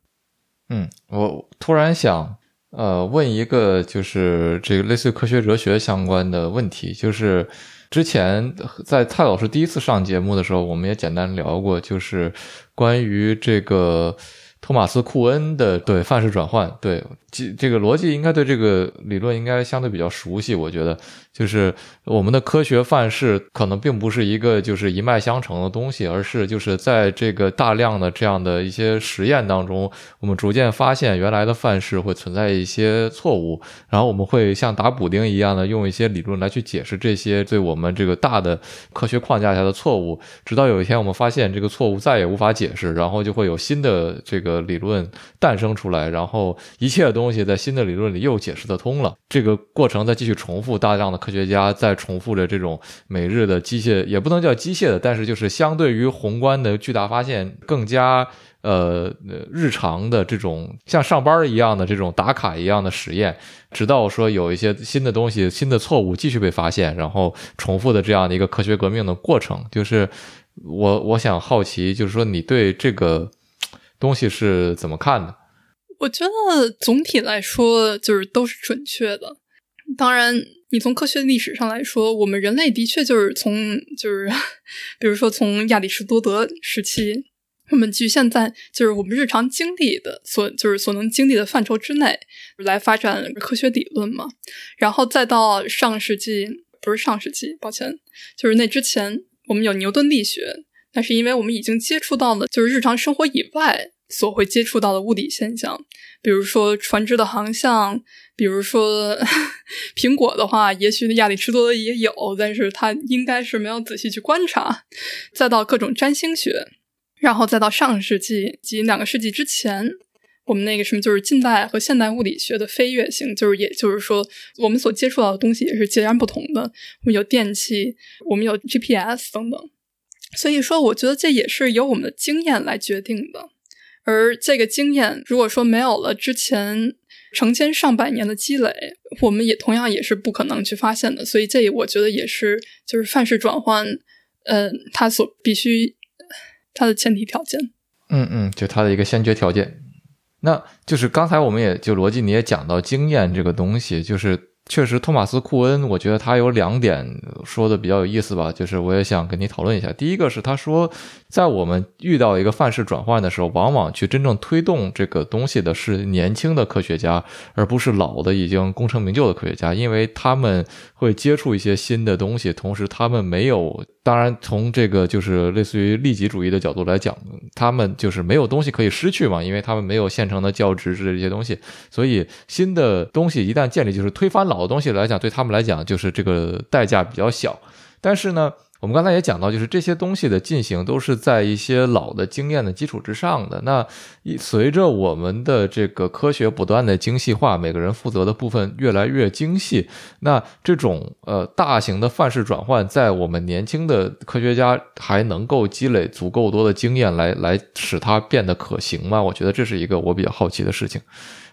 嗯，我突然想，呃，问一个就是这个类似于科学哲学相关的问题，就是之前在蔡老师第一次上节目的时候，我们也简单聊过，就是关于这个托马斯·库恩的对范式转换，对这这个逻辑应该对这个理论应该相对比较熟悉。我觉得就是我们的科学范式可能并不是一个就是一脉相承的东西，而是就是在这个大量的这样的一些实验当中，我们逐渐发现原来的范式会存在一些错误，然后我们会像打补丁一样的用一些理论来去解释这些对我们这个大的科学框架下的错误，直到有一天我们发现这个错误再也无法解释，然后就会有新的这个。理论诞生出来，然后一切都东西在新的理论里又解释得通了。这个过程在继续重复，大量的科学家在重复着这种每日的机械，也不能叫机械的，但是就是相对于宏观的巨大发现，更加呃日常的这种像上班一样的这种打卡一样的实验，直到说有一些新的东西、新的错误继续被发现，然后重复的这样的一个科学革命的过程。就是我我想好奇，就是说你对这个。东西是怎么看的？我觉得总体来说就是都是准确的。当然，你从科学历史上来说，我们人类的确就是从就是，[laughs] 比如说从亚里士多德时期，我们局限在就是我们日常经历的所就是所能经历的范畴之内来发展科学理论嘛。然后再到上世纪，不是上世纪，抱歉，就是那之前，我们有牛顿力学，那是因为我们已经接触到了就是日常生活以外。所会接触到的物理现象，比如说船只的航向，比如说 [laughs] 苹果的话，也许亚里士多德也有，但是他应该是没有仔细去观察。再到各种占星学，然后再到上个世纪及两个世纪之前，我们那个什么就是近代和现代物理学的飞跃性，就是也就是说，我们所接触到的东西也是截然不同的。我们有电器，我们有 GPS 等等，所以说，我觉得这也是由我们的经验来决定的。而这个经验，如果说没有了之前成千上百年的积累，我们也同样也是不可能去发现的。所以，这我觉得也是就是范式转换，嗯，它所必须它的前提条件。嗯嗯，就它的一个先决条件。那就是刚才我们也就逻辑你也讲到经验这个东西，就是。确实，托马斯·库恩，我觉得他有两点说的比较有意思吧，就是我也想跟你讨论一下。第一个是他说，在我们遇到一个范式转换的时候，往往去真正推动这个东西的是年轻的科学家，而不是老的已经功成名就的科学家，因为他们会接触一些新的东西，同时他们没有。当然，从这个就是类似于利己主义的角度来讲，他们就是没有东西可以失去嘛，因为他们没有现成的教职之类这些东西，所以新的东西一旦建立，就是推翻老的东西来讲，对他们来讲就是这个代价比较小。但是呢。我们刚才也讲到，就是这些东西的进行都是在一些老的经验的基础之上的。那随着我们的这个科学不断的精细化，每个人负责的部分越来越精细，那这种呃大型的范式转换，在我们年轻的科学家还能够积累足够多的经验来来使它变得可行吗？我觉得这是一个我比较好奇的事情。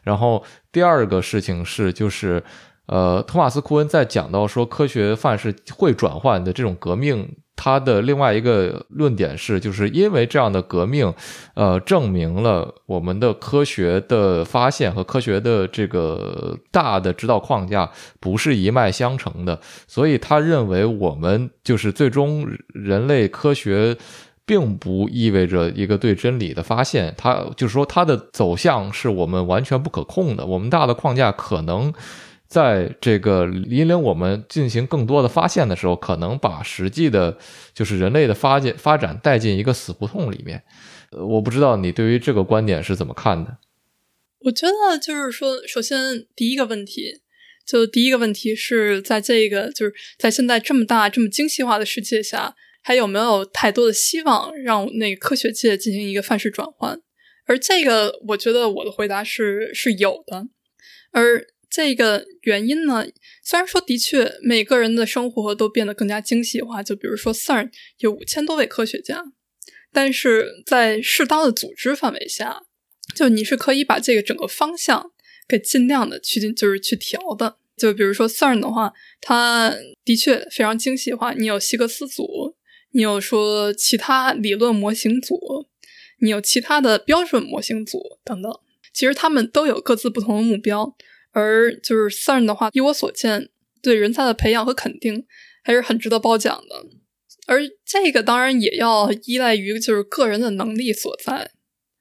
然后第二个事情是就是。呃，托马斯·库恩在讲到说科学范式会转换的这种革命，他的另外一个论点是，就是因为这样的革命，呃，证明了我们的科学的发现和科学的这个大的指导框架不是一脉相承的，所以他认为我们就是最终人类科学并不意味着一个对真理的发现，他就是说它的走向是我们完全不可控的，我们大的框架可能。在这个引领我们进行更多的发现的时候，可能把实际的，就是人类的发展发展带进一个死胡同里面。呃，我不知道你对于这个观点是怎么看的？我觉得就是说，首先第一个问题，就第一个问题是在这个就是在现在这么大这么精细化的世界下，还有没有太多的希望让那科学界进行一个范式转换？而这个，我觉得我的回答是是有的，而。这个原因呢，虽然说的确每个人的生活都变得更加精细化，就比如说 CERN 有五千多位科学家，但是在适当的组织范围下，就你是可以把这个整个方向给尽量的去就是去调的。就比如说 CERN 的话，它的确非常精细化，你有希格斯组，你有说其他理论模型组，你有其他的标准模型组等等，其实他们都有各自不同的目标。而就是 CERN 的话，依我所见，对人才的培养和肯定还是很值得褒奖的。而这个当然也要依赖于就是个人的能力所在。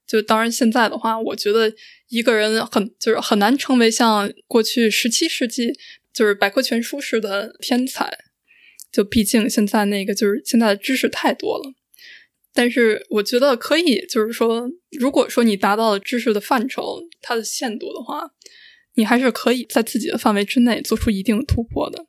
就当然现在的话，我觉得一个人很就是很难成为像过去十七世纪就是百科全书式的天才，就毕竟现在那个就是现在的知识太多了。但是我觉得可以，就是说，如果说你达到了知识的范畴，它的限度的话，你还是可以在自己的范围之内做出一定的突破的，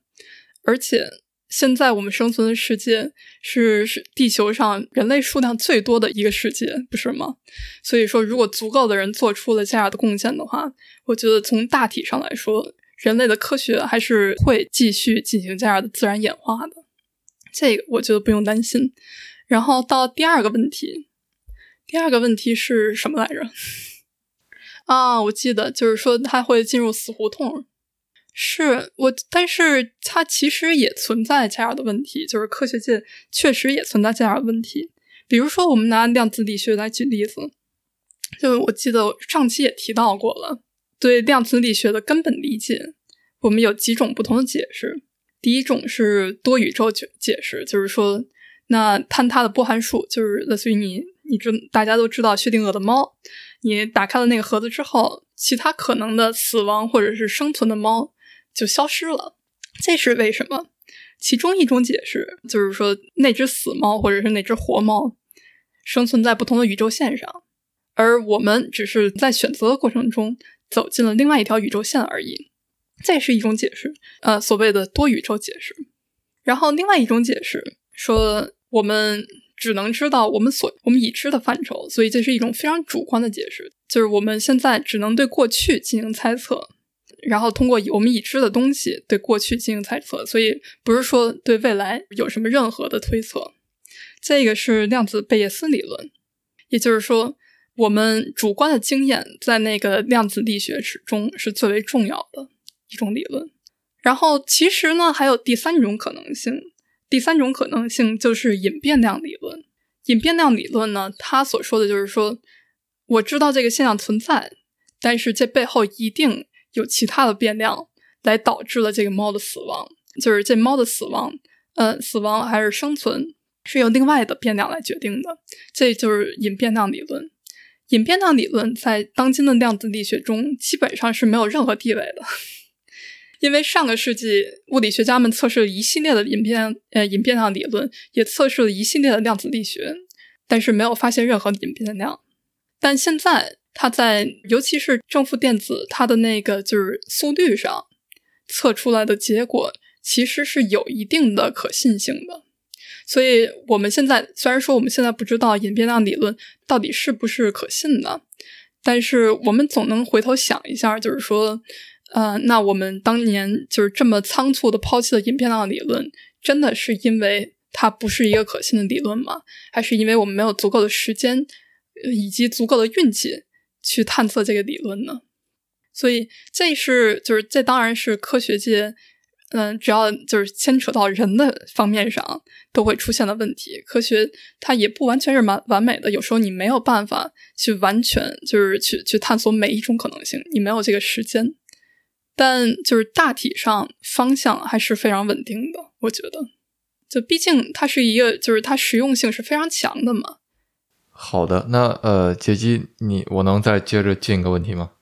而且。现在我们生存的世界是是地球上人类数量最多的一个世界，不是吗？所以说，如果足够的人做出了这样的贡献的话，我觉得从大体上来说，人类的科学还是会继续进行这样的自然演化的。这个我觉得不用担心。然后到第二个问题，第二个问题是什么来着？啊，我记得就是说它会进入死胡同。是我，但是它其实也存在这样的问题，就是科学界确实也存在这样的问题。比如说，我们拿量子力学来举例子，就我记得上期也提到过了，对量子力学的根本理解，我们有几种不同的解释。第一种是多宇宙解解释，就是说，那坍塌的波函数，就是类似于你，你知大家都知道薛定谔的猫，你打开了那个盒子之后，其他可能的死亡或者是生存的猫。就消失了，这是为什么？其中一种解释就是说，那只死猫或者是那只活猫生存在不同的宇宙线上，而我们只是在选择的过程中走进了另外一条宇宙线而已。这是一种解释，呃，所谓的多宇宙解释。然后另外一种解释说，我们只能知道我们所我们已知的范畴，所以这是一种非常主观的解释，就是我们现在只能对过去进行猜测。然后通过我们已知的东西对过去进行猜测，所以不是说对未来有什么任何的推测。这个是量子贝叶斯理论，也就是说，我们主观的经验在那个量子力学之中是最为重要的一种理论。然后其实呢，还有第三种可能性，第三种可能性就是隐变量理论。隐变量理论呢，它所说的就是说，我知道这个现象存在，但是这背后一定。有其他的变量来导致了这个猫的死亡，就是这猫的死亡，呃，死亡还是生存是由另外的变量来决定的，这就是隐变量理论。隐变量理论在当今的量子力学中基本上是没有任何地位的，因为上个世纪物理学家们测试了一系列的隐变呃隐变量理论，也测试了一系列的量子力学，但是没有发现任何隐变量。但现在。它在，尤其是正负电子，它的那个就是速率上测出来的结果，其实是有一定的可信性的。所以，我们现在虽然说我们现在不知道隐变量理论到底是不是可信的，但是我们总能回头想一下，就是说，呃，那我们当年就是这么仓促的抛弃了隐变量理论，真的是因为它不是一个可信的理论吗？还是因为我们没有足够的时间以及足够的运气？去探测这个理论呢，所以这是就是这当然是科学界，嗯，只要就是牵扯到人的方面上都会出现的问题。科学它也不完全是完完美的，有时候你没有办法去完全就是去去探索每一种可能性，你没有这个时间。但就是大体上方向还是非常稳定的，我觉得，就毕竟它是一个就是它实用性是非常强的嘛。好的，那呃，杰基，你我能再接着进一个问题吗？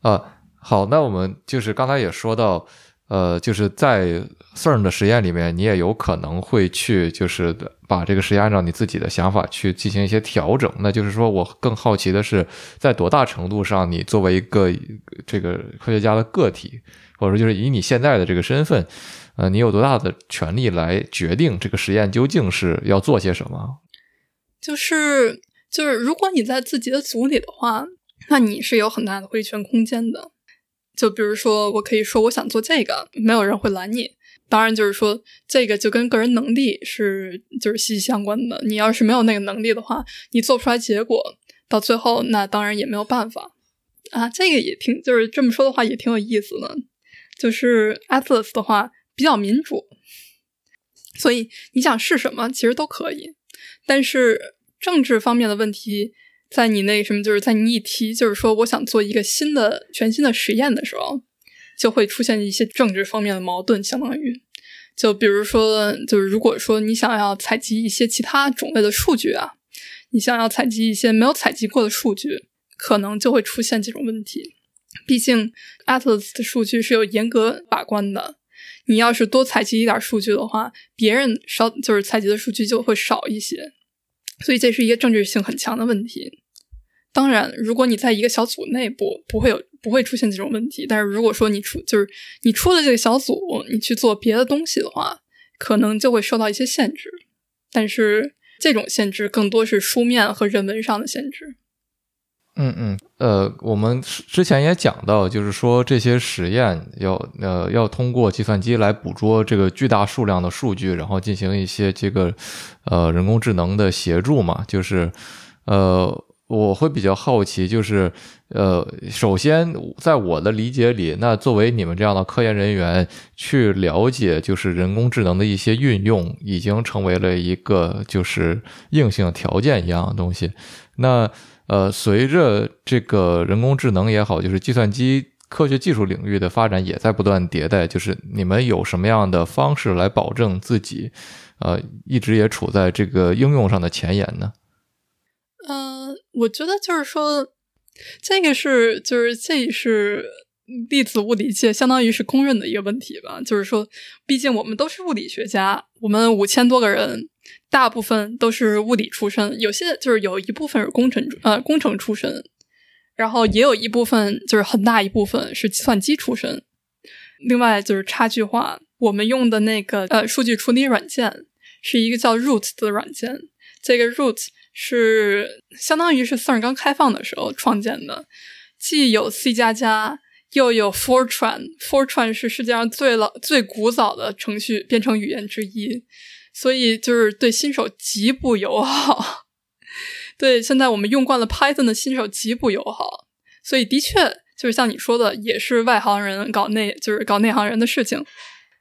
啊，好，那我们就是刚才也说到，呃，就是在 CERN 的实验里面，你也有可能会去，就是把这个实验按照你自己的想法去进行一些调整。那就是说我更好奇的是，在多大程度上，你作为一个这个科学家的个体，或者说就是以你现在的这个身份，呃，你有多大的权利来决定这个实验究竟是要做些什么？就是就是，如果你在自己的组里的话，那你是有很大的挥拳空间的。就比如说，我可以说我想做这个，没有人会拦你。当然，就是说这个就跟个人能力是就是息息相关的。你要是没有那个能力的话，你做不出来结果，到最后那当然也没有办法啊。这个也挺就是这么说的话也挺有意思的。就是 Atlas 的话比较民主，所以你想是什么其实都可以。但是政治方面的问题，在你那什么，就是在你一提，就是说我想做一个新的、全新的实验的时候，就会出现一些政治方面的矛盾。相当于，就比如说，就是如果说你想要采集一些其他种类的数据啊，你想要采集一些没有采集过的数据，可能就会出现这种问题。毕竟 Atlas 的数据是有严格把关的，你要是多采集一点数据的话，别人少就是采集的数据就会少一些，所以这是一个政治性很强的问题。当然，如果你在一个小组内部，不会有不会出现这种问题。但是如果说你出就是你出了这个小组，你去做别的东西的话，可能就会受到一些限制。但是这种限制更多是书面和人文上的限制。嗯嗯，呃，我们之前也讲到，就是说这些实验要呃要通过计算机来捕捉这个巨大数量的数据，然后进行一些这个呃人工智能的协助嘛。就是呃，我会比较好奇，就是呃，首先在我的理解里，那作为你们这样的科研人员去了解，就是人工智能的一些运用，已经成为了一个就是硬性条件一样的东西。那呃，随着这个人工智能也好，就是计算机科学技术领域的发展也在不断迭代。就是你们有什么样的方式来保证自己，呃，一直也处在这个应用上的前沿呢？嗯，我觉得就是说，这个是就是这是粒子物理界相当于是公认的一个问题吧。就是说，毕竟我们都是物理学家，我们五千多个人。大部分都是物理出身，有些就是有一部分是工程呃工程出身，然后也有一部分就是很大一部分是计算机出身。另外就是差距化，我们用的那个呃数据处理软件是一个叫 Root 的软件，这个 Root 是相当于是 CERN 刚开放的时候创建的，既有 C 加加，又有 Fortran，Fortran 是世界上最老最古早的程序编程语言之一。所以就是对新手极不友好，对现在我们用惯了 Python 的新手极不友好。所以的确就是像你说的，也是外行人搞内就是搞内行人的事情。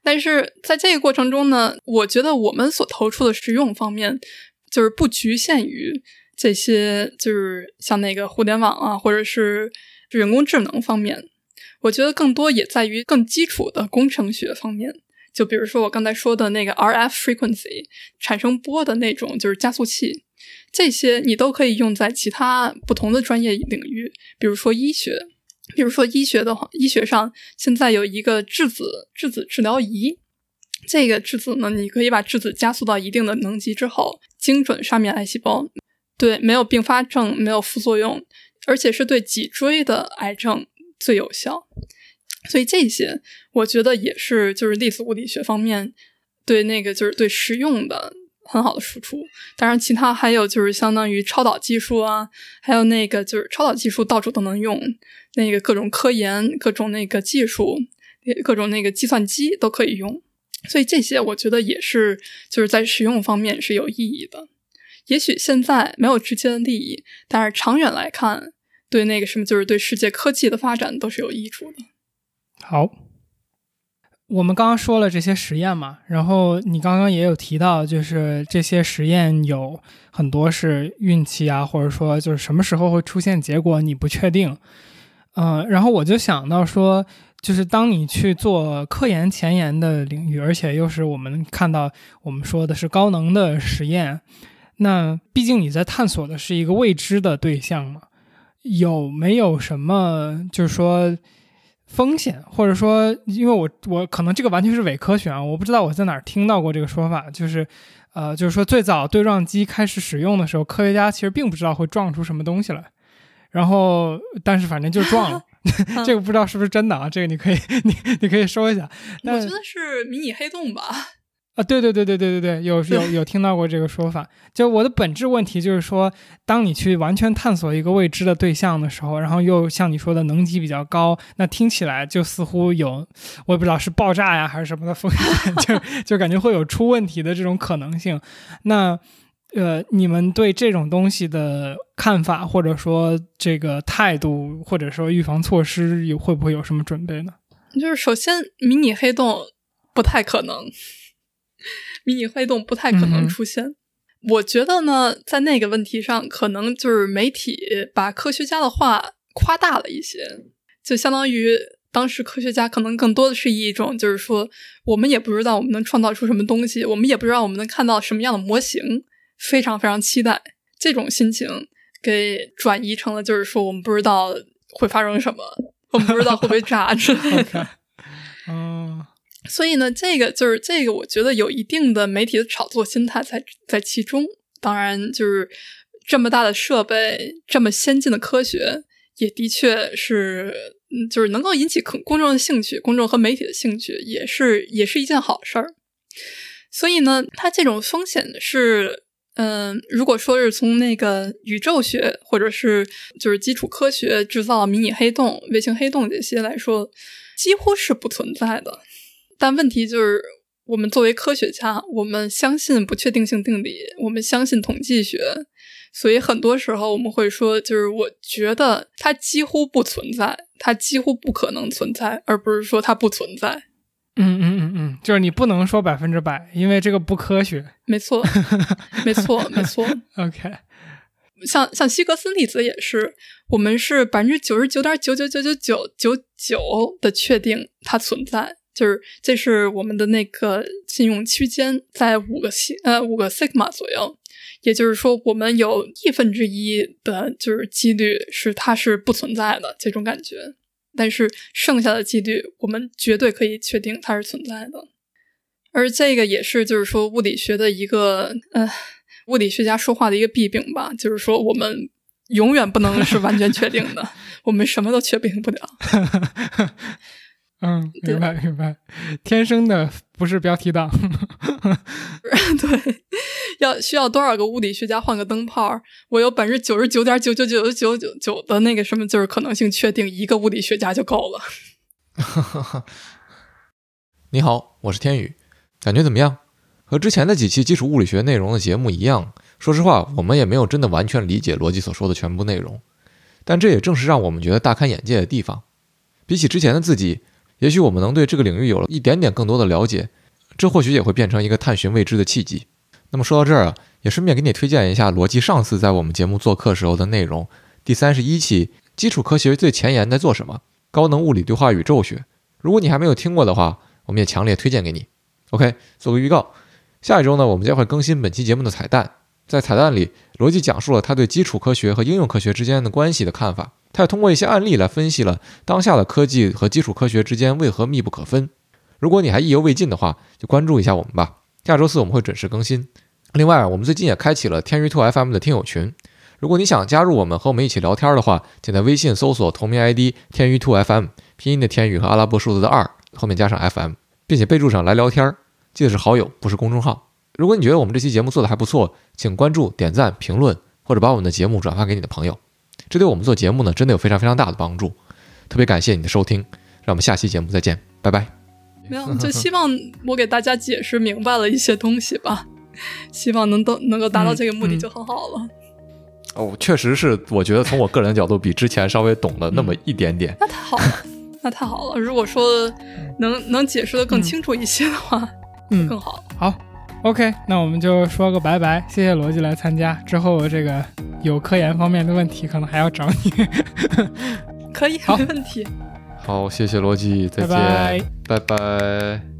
但是在这个过程中呢，我觉得我们所投出的实用方面，就是不局限于这些，就是像那个互联网啊，或者是人工智能方面。我觉得更多也在于更基础的工程学方面。就比如说我刚才说的那个 RF frequency 产生波的那种，就是加速器，这些你都可以用在其他不同的专业领域，比如说医学，比如说医学的话，医学上现在有一个质子质子治疗仪，这个质子呢，你可以把质子加速到一定的能级之后，精准杀灭癌细胞，对，没有并发症，没有副作用，而且是对脊椎的癌症最有效。所以这些，我觉得也是就是粒子物理学方面对那个就是对实用的很好的输出。当然，其他还有就是相当于超导技术啊，还有那个就是超导技术到处都能用，那个各种科研、各种那个技术、各种那个计算机都可以用。所以这些我觉得也是就是在实用方面是有意义的。也许现在没有直接的利益，但是长远来看，对那个什么就是对世界科技的发展都是有益处的。好，我们刚刚说了这些实验嘛，然后你刚刚也有提到，就是这些实验有很多是运气啊，或者说就是什么时候会出现结果你不确定。嗯，然后我就想到说，就是当你去做科研前沿的领域，而且又是我们看到我们说的是高能的实验，那毕竟你在探索的是一个未知的对象嘛，有没有什么就是说？风险，或者说，因为我我可能这个完全是伪科学啊，我不知道我在哪儿听到过这个说法，就是，呃，就是说最早对撞机开始使用的时候，科学家其实并不知道会撞出什么东西来，然后但是反正就撞了，[laughs] 这个不知道是不是真的啊？这个你可以 [laughs] 你你可以说一下，我觉得是迷你黑洞吧。啊，对对对对对对对，有有有听到过这个说法。就我的本质问题就是说，当你去完全探索一个未知的对象的时候，然后又像你说的能级比较高，那听起来就似乎有，我也不知道是爆炸呀还是什么的风险，[laughs] 就就感觉会有出问题的这种可能性。那呃，你们对这种东西的看法，或者说这个态度，或者说预防措施，有会不会有什么准备呢？就是首先，迷你黑洞不太可能。迷你黑洞不太可能出现，我觉得呢，在那个问题上，可能就是媒体把科学家的话夸大了一些，就相当于当时科学家可能更多的是一种，就是说，我们也不知道我们能创造出什么东西，我们也不知道我们能看到什么样的模型，非常非常期待。这种心情给转移成了，就是说我们不知道会发生什么，我们不知道会不会炸之类的。[laughs] 嗯所以呢，这个就是这个，我觉得有一定的媒体的炒作心态在在其中。当然，就是这么大的设备，这么先进的科学，也的确是，就是能够引起公公众的兴趣，公众和媒体的兴趣，也是也是一件好事儿。所以呢，它这种风险是，嗯、如果说是从那个宇宙学或者是就是基础科学制造迷你黑洞、卫星黑洞这些来说，几乎是不存在的。但问题就是，我们作为科学家，我们相信不确定性定理，我们相信统计学，所以很多时候我们会说，就是我觉得它几乎不存在，它几乎不可能存在，而不是说它不存在。嗯嗯嗯嗯，就是你不能说百分之百，因为这个不科学。没错，没错，没错。[laughs] OK，像像希格斯粒子也是，我们是百分之九十九点九九九九九九九的确定它存在，就是这是我们的那个信用区间在五个西呃五个 sigma 左右，也就是说我们有亿分之一的就是几率是它是不存在的这种感觉，但是剩下的几率我们绝对可以确定它是存在的。而这个也是，就是说物理学的一个，呃，物理学家说话的一个弊病吧，就是说我们永远不能是完全确定的，[laughs] 我们什么都确定不了。[laughs] 嗯，明白明白，天生的不是标题党。[laughs] 对，要需要多少个物理学家换个灯泡？我有百分之九十九点九九九九九九的那个什么，就是可能性确定，一个物理学家就够了。[laughs] 你好，我是天宇，感觉怎么样？和之前的几期基础物理学内容的节目一样，说实话，我们也没有真的完全理解逻辑所说的全部内容，但这也正是让我们觉得大开眼界的地方。比起之前的自己，也许我们能对这个领域有了一点点更多的了解，这或许也会变成一个探寻未知的契机。那么说到这儿啊，也顺便给你推荐一下罗辑上次在我们节目做客时候的内容，第三十一期《基础科学最前沿在做什么：高能物理对话宇宙学》。如果你还没有听过的话，我们也强烈推荐给你。OK，做个预告，下一周呢，我们将会更新本期节目的彩蛋。在彩蛋里，罗辑讲述了他对基础科学和应用科学之间的关系的看法。他也通过一些案例来分析了当下的科技和基础科学之间为何密不可分。如果你还意犹未尽的话，就关注一下我们吧。下周四我们会准时更新。另外，我们最近也开启了天娱兔 FM 的听友群。如果你想加入我们和我们一起聊天的话，请在微信搜索同名 ID“ 天娱兔 FM”，拼音的天宇和阿拉伯数字的二，后面加上 FM，并且备注上来聊天，记得是好友，不是公众号。如果你觉得我们这期节目做的还不错，请关注、点赞、评论，或者把我们的节目转发给你的朋友，这对我们做节目呢真的有非常非常大的帮助。特别感谢你的收听，让我们下期节目再见，拜拜。没有，就希望我给大家解释明白了一些东西吧，[laughs] 希望能都能够达到这个目的就很好了。哦，确实是，我觉得从我个人的角度，比之前稍微懂了那么一点点。那太好了，[laughs] 那太好了。如果说能能解释的更清楚一些的话，嗯，更好。好，OK，那我们就说个拜拜，谢谢罗辑来参加。之后这个有科研方面的问题，可能还要找你。[laughs] 可以，没问题。好，谢谢罗辑，再见，拜拜拜拜